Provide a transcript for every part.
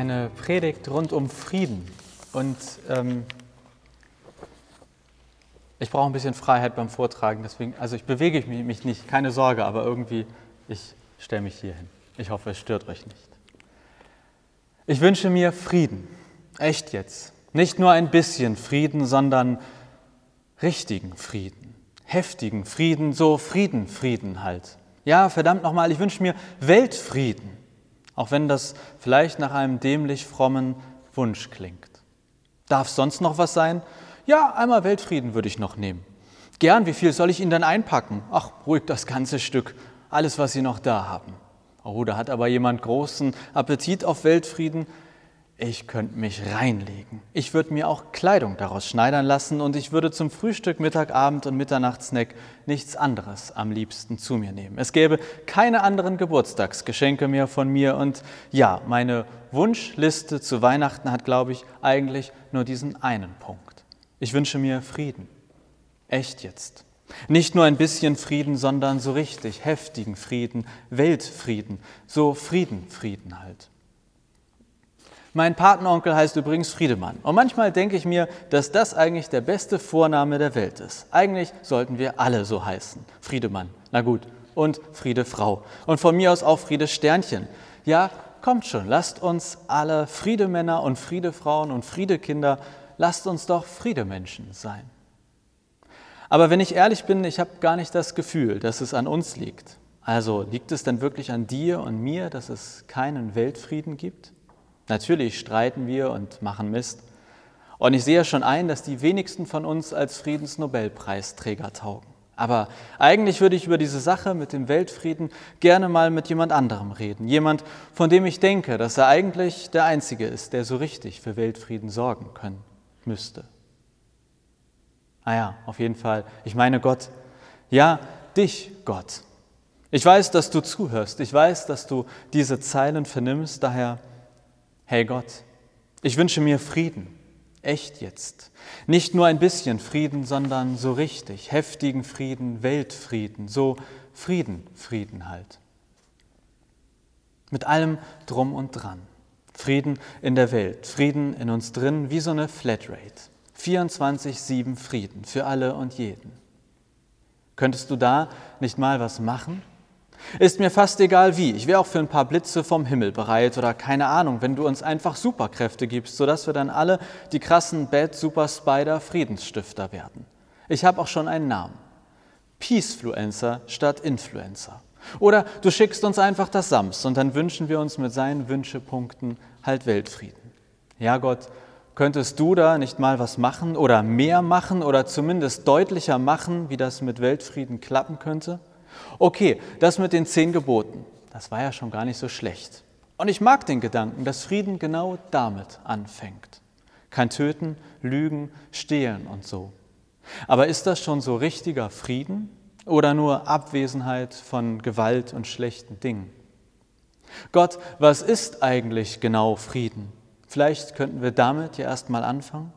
eine Predigt rund um Frieden. Und ähm, ich brauche ein bisschen Freiheit beim Vortragen, deswegen, also ich bewege mich, mich nicht, keine Sorge, aber irgendwie, ich stelle mich hier hin. Ich hoffe, es stört euch nicht. Ich wünsche mir Frieden, echt jetzt. Nicht nur ein bisschen Frieden, sondern richtigen Frieden, heftigen Frieden, so Frieden, Frieden halt. Ja, verdammt nochmal, ich wünsche mir Weltfrieden, auch wenn das vielleicht nach einem dämlich frommen Wunsch klingt. Darf sonst noch was sein? Ja, einmal Weltfrieden würde ich noch nehmen. Gern, wie viel soll ich Ihnen dann einpacken? Ach, ruhig das ganze Stück, alles, was Sie noch da haben. Oh, da hat aber jemand großen Appetit auf Weltfrieden. Ich könnte mich reinlegen. Ich würde mir auch Kleidung daraus schneidern lassen und ich würde zum Frühstück, Mittag, Abend und Mitternachtssnack nichts anderes am liebsten zu mir nehmen. Es gäbe keine anderen Geburtstagsgeschenke mehr von mir und ja, meine Wunschliste zu Weihnachten hat, glaube ich, eigentlich nur diesen einen Punkt. Ich wünsche mir Frieden. Echt jetzt. Nicht nur ein bisschen Frieden, sondern so richtig heftigen Frieden, Weltfrieden, so Frieden, Frieden halt. Mein Patenonkel heißt übrigens Friedemann. Und manchmal denke ich mir, dass das eigentlich der beste Vorname der Welt ist. Eigentlich sollten wir alle so heißen. Friedemann. Na gut. Und Friedefrau. Und von mir aus auch Friede Sternchen. Ja, kommt schon, lasst uns alle Friedemänner und Friedefrauen und Friedekinder, lasst uns doch Friedemenschen sein. Aber wenn ich ehrlich bin, ich habe gar nicht das Gefühl, dass es an uns liegt. Also liegt es denn wirklich an dir und mir, dass es keinen Weltfrieden gibt? Natürlich streiten wir und machen Mist. Und ich sehe schon ein, dass die wenigsten von uns als Friedensnobelpreisträger taugen. Aber eigentlich würde ich über diese Sache mit dem Weltfrieden gerne mal mit jemand anderem reden. Jemand, von dem ich denke, dass er eigentlich der Einzige ist, der so richtig für Weltfrieden sorgen können müsste. Ah ja, auf jeden Fall. Ich meine Gott. Ja, dich, Gott. Ich weiß, dass du zuhörst. Ich weiß, dass du diese Zeilen vernimmst. Daher Hey Gott, ich wünsche mir Frieden, echt jetzt. Nicht nur ein bisschen Frieden, sondern so richtig, heftigen Frieden, Weltfrieden, so Frieden, Frieden halt. Mit allem drum und dran. Frieden in der Welt, Frieden in uns drin, wie so eine Flatrate. 24-7 Frieden für alle und jeden. Könntest du da nicht mal was machen? Ist mir fast egal wie. Ich wäre auch für ein paar Blitze vom Himmel bereit oder keine Ahnung, wenn du uns einfach Superkräfte gibst, sodass wir dann alle die krassen Bad Super Spider Friedensstifter werden. Ich habe auch schon einen Namen. Peacefluencer statt Influencer. Oder du schickst uns einfach das Sams und dann wünschen wir uns mit seinen Wünschepunkten halt Weltfrieden. Ja Gott, könntest du da nicht mal was machen oder mehr machen oder zumindest deutlicher machen, wie das mit Weltfrieden klappen könnte? Okay, das mit den zehn Geboten, das war ja schon gar nicht so schlecht. Und ich mag den Gedanken, dass Frieden genau damit anfängt. Kein Töten, Lügen, Stehlen und so. Aber ist das schon so richtiger Frieden oder nur Abwesenheit von Gewalt und schlechten Dingen? Gott, was ist eigentlich genau Frieden? Vielleicht könnten wir damit ja erstmal anfangen.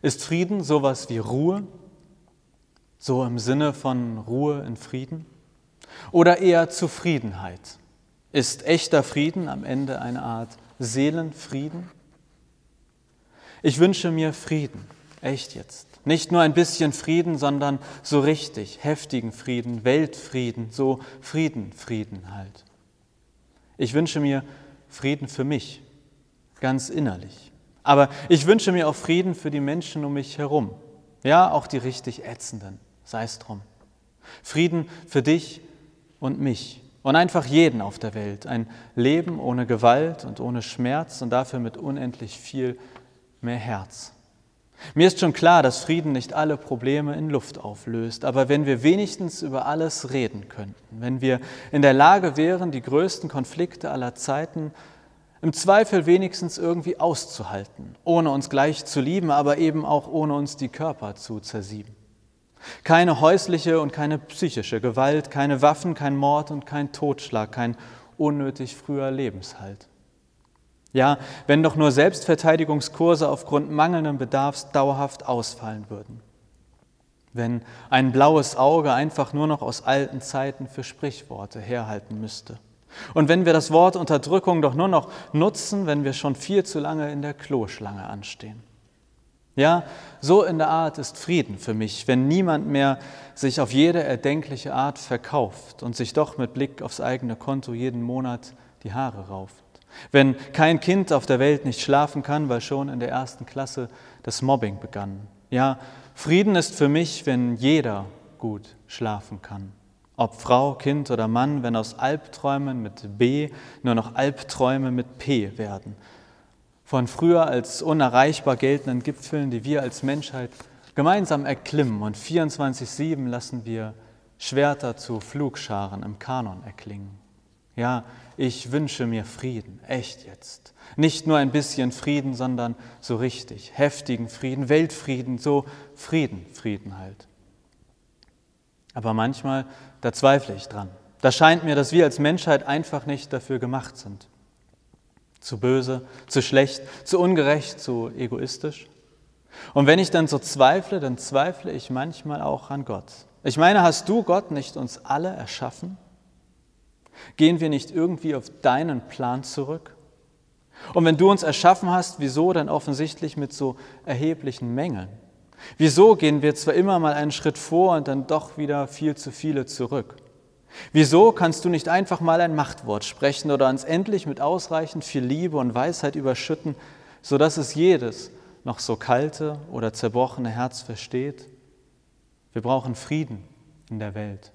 Ist Frieden sowas wie Ruhe, so im Sinne von Ruhe in Frieden? Oder eher Zufriedenheit? Ist echter Frieden am Ende eine Art Seelenfrieden? Ich wünsche mir Frieden, echt jetzt. Nicht nur ein bisschen Frieden, sondern so richtig heftigen Frieden, Weltfrieden, so Frieden, Frieden halt. Ich wünsche mir Frieden für mich, ganz innerlich. Aber ich wünsche mir auch Frieden für die Menschen um mich herum. Ja, auch die richtig ätzenden sei es drum. Frieden für dich und mich und einfach jeden auf der Welt. Ein Leben ohne Gewalt und ohne Schmerz und dafür mit unendlich viel mehr Herz. Mir ist schon klar, dass Frieden nicht alle Probleme in Luft auflöst, aber wenn wir wenigstens über alles reden könnten, wenn wir in der Lage wären, die größten Konflikte aller Zeiten im Zweifel wenigstens irgendwie auszuhalten, ohne uns gleich zu lieben, aber eben auch ohne uns die Körper zu zersieben. Keine häusliche und keine psychische Gewalt, keine Waffen, kein Mord und kein Totschlag, kein unnötig früher Lebenshalt. Ja, wenn doch nur Selbstverteidigungskurse aufgrund mangelndem Bedarfs dauerhaft ausfallen würden. Wenn ein blaues Auge einfach nur noch aus alten Zeiten für Sprichworte herhalten müsste. Und wenn wir das Wort Unterdrückung doch nur noch nutzen, wenn wir schon viel zu lange in der Kloschlange anstehen. Ja, so in der Art ist Frieden für mich, wenn niemand mehr sich auf jede erdenkliche Art verkauft und sich doch mit Blick aufs eigene Konto jeden Monat die Haare rauft. Wenn kein Kind auf der Welt nicht schlafen kann, weil schon in der ersten Klasse das Mobbing begann. Ja, Frieden ist für mich, wenn jeder gut schlafen kann. Ob Frau, Kind oder Mann, wenn aus Albträumen mit B nur noch Albträume mit P werden. Von früher als unerreichbar geltenden Gipfeln, die wir als Menschheit gemeinsam erklimmen und 24-7 lassen wir Schwerter zu Flugscharen im Kanon erklingen. Ja, ich wünsche mir Frieden, echt jetzt. Nicht nur ein bisschen Frieden, sondern so richtig, heftigen Frieden, Weltfrieden, so Frieden, Frieden halt. Aber manchmal, da zweifle ich dran. Da scheint mir, dass wir als Menschheit einfach nicht dafür gemacht sind. Zu böse, zu schlecht, zu ungerecht, zu egoistisch. Und wenn ich dann so zweifle, dann zweifle ich manchmal auch an Gott. Ich meine, hast du Gott nicht uns alle erschaffen? Gehen wir nicht irgendwie auf deinen Plan zurück? Und wenn du uns erschaffen hast, wieso dann offensichtlich mit so erheblichen Mängeln? Wieso gehen wir zwar immer mal einen Schritt vor und dann doch wieder viel zu viele zurück? Wieso kannst du nicht einfach mal ein Machtwort sprechen oder uns endlich mit ausreichend viel Liebe und Weisheit überschütten, sodass es jedes noch so kalte oder zerbrochene Herz versteht? Wir brauchen Frieden in der Welt.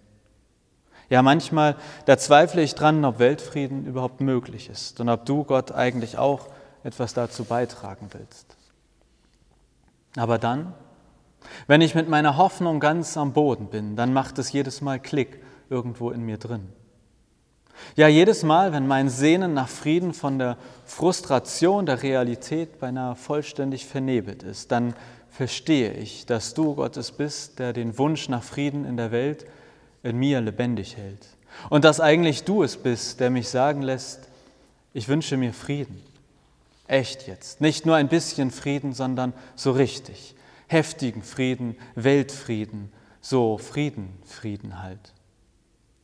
Ja, manchmal, da zweifle ich dran, ob Weltfrieden überhaupt möglich ist und ob du, Gott, eigentlich auch etwas dazu beitragen willst. Aber dann, wenn ich mit meiner Hoffnung ganz am Boden bin, dann macht es jedes Mal Klick irgendwo in mir drin. Ja, jedes Mal, wenn mein Sehnen nach Frieden von der Frustration der Realität beinahe vollständig vernebelt ist, dann verstehe ich, dass du Gottes bist, der den Wunsch nach Frieden in der Welt in mir lebendig hält. Und dass eigentlich du es bist, der mich sagen lässt, ich wünsche mir Frieden. Echt jetzt. Nicht nur ein bisschen Frieden, sondern so richtig. Heftigen Frieden, Weltfrieden, so Frieden, Frieden halt.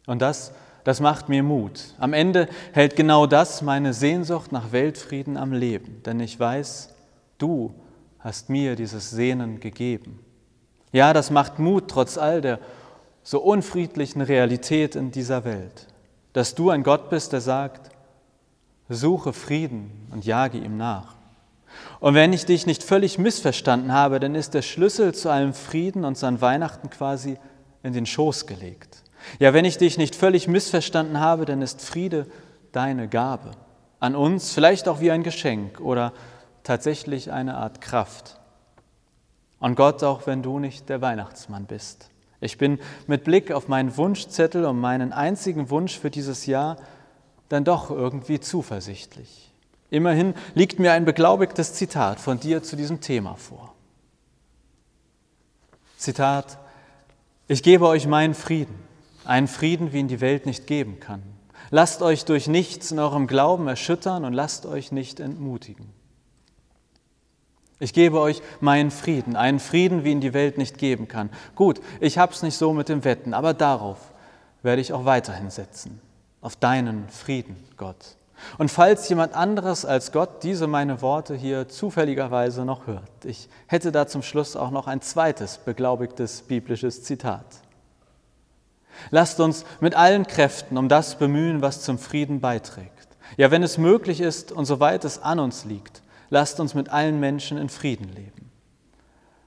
Und das, das macht mir Mut. Am Ende hält genau das meine Sehnsucht nach Weltfrieden am Leben, denn ich weiß, du hast mir dieses Sehnen gegeben. Ja, das macht Mut trotz all der so unfriedlichen Realität in dieser Welt, dass du ein Gott bist, der sagt, suche Frieden und jage ihm nach. Und wenn ich dich nicht völlig missverstanden habe, dann ist der Schlüssel zu allem Frieden und an Weihnachten quasi in den Schoß gelegt. Ja, wenn ich dich nicht völlig missverstanden habe, dann ist Friede deine Gabe an uns, vielleicht auch wie ein Geschenk oder tatsächlich eine Art Kraft. Und Gott, auch wenn du nicht der Weihnachtsmann bist. Ich bin mit Blick auf meinen Wunschzettel und meinen einzigen Wunsch für dieses Jahr dann doch irgendwie zuversichtlich. Immerhin liegt mir ein beglaubigtes Zitat von dir zu diesem Thema vor. Zitat, ich gebe euch meinen Frieden, einen Frieden, wie ihn die Welt nicht geben kann. Lasst euch durch nichts in eurem Glauben erschüttern und lasst euch nicht entmutigen. Ich gebe euch meinen Frieden, einen Frieden, wie ihn die Welt nicht geben kann. Gut, ich hab's nicht so mit dem Wetten, aber darauf werde ich auch weiterhin setzen. Auf deinen Frieden, Gott. Und falls jemand anderes als Gott diese meine Worte hier zufälligerweise noch hört, ich hätte da zum Schluss auch noch ein zweites beglaubigtes biblisches Zitat. Lasst uns mit allen Kräften um das bemühen, was zum Frieden beiträgt. Ja, wenn es möglich ist und soweit es an uns liegt, lasst uns mit allen Menschen in Frieden leben.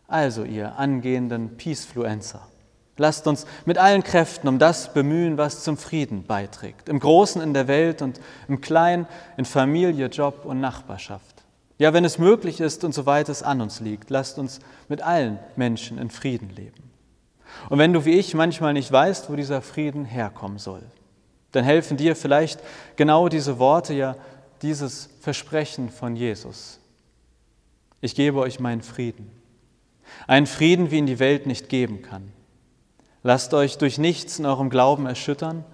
Also ihr angehenden Peacefluencer, lasst uns mit allen Kräften um das bemühen, was zum Frieden beiträgt. Im Großen in der Welt und im Kleinen in Familie, Job und Nachbarschaft. Ja, wenn es möglich ist und soweit es an uns liegt, lasst uns mit allen Menschen in Frieden leben. Und wenn du wie ich manchmal nicht weißt, wo dieser Frieden herkommen soll, dann helfen dir vielleicht genau diese Worte ja dieses Versprechen von Jesus. Ich gebe euch meinen Frieden. Einen Frieden, wie ihn die Welt nicht geben kann. Lasst euch durch nichts in eurem Glauben erschüttern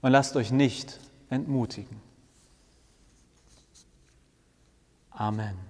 und lasst euch nicht entmutigen. Amen.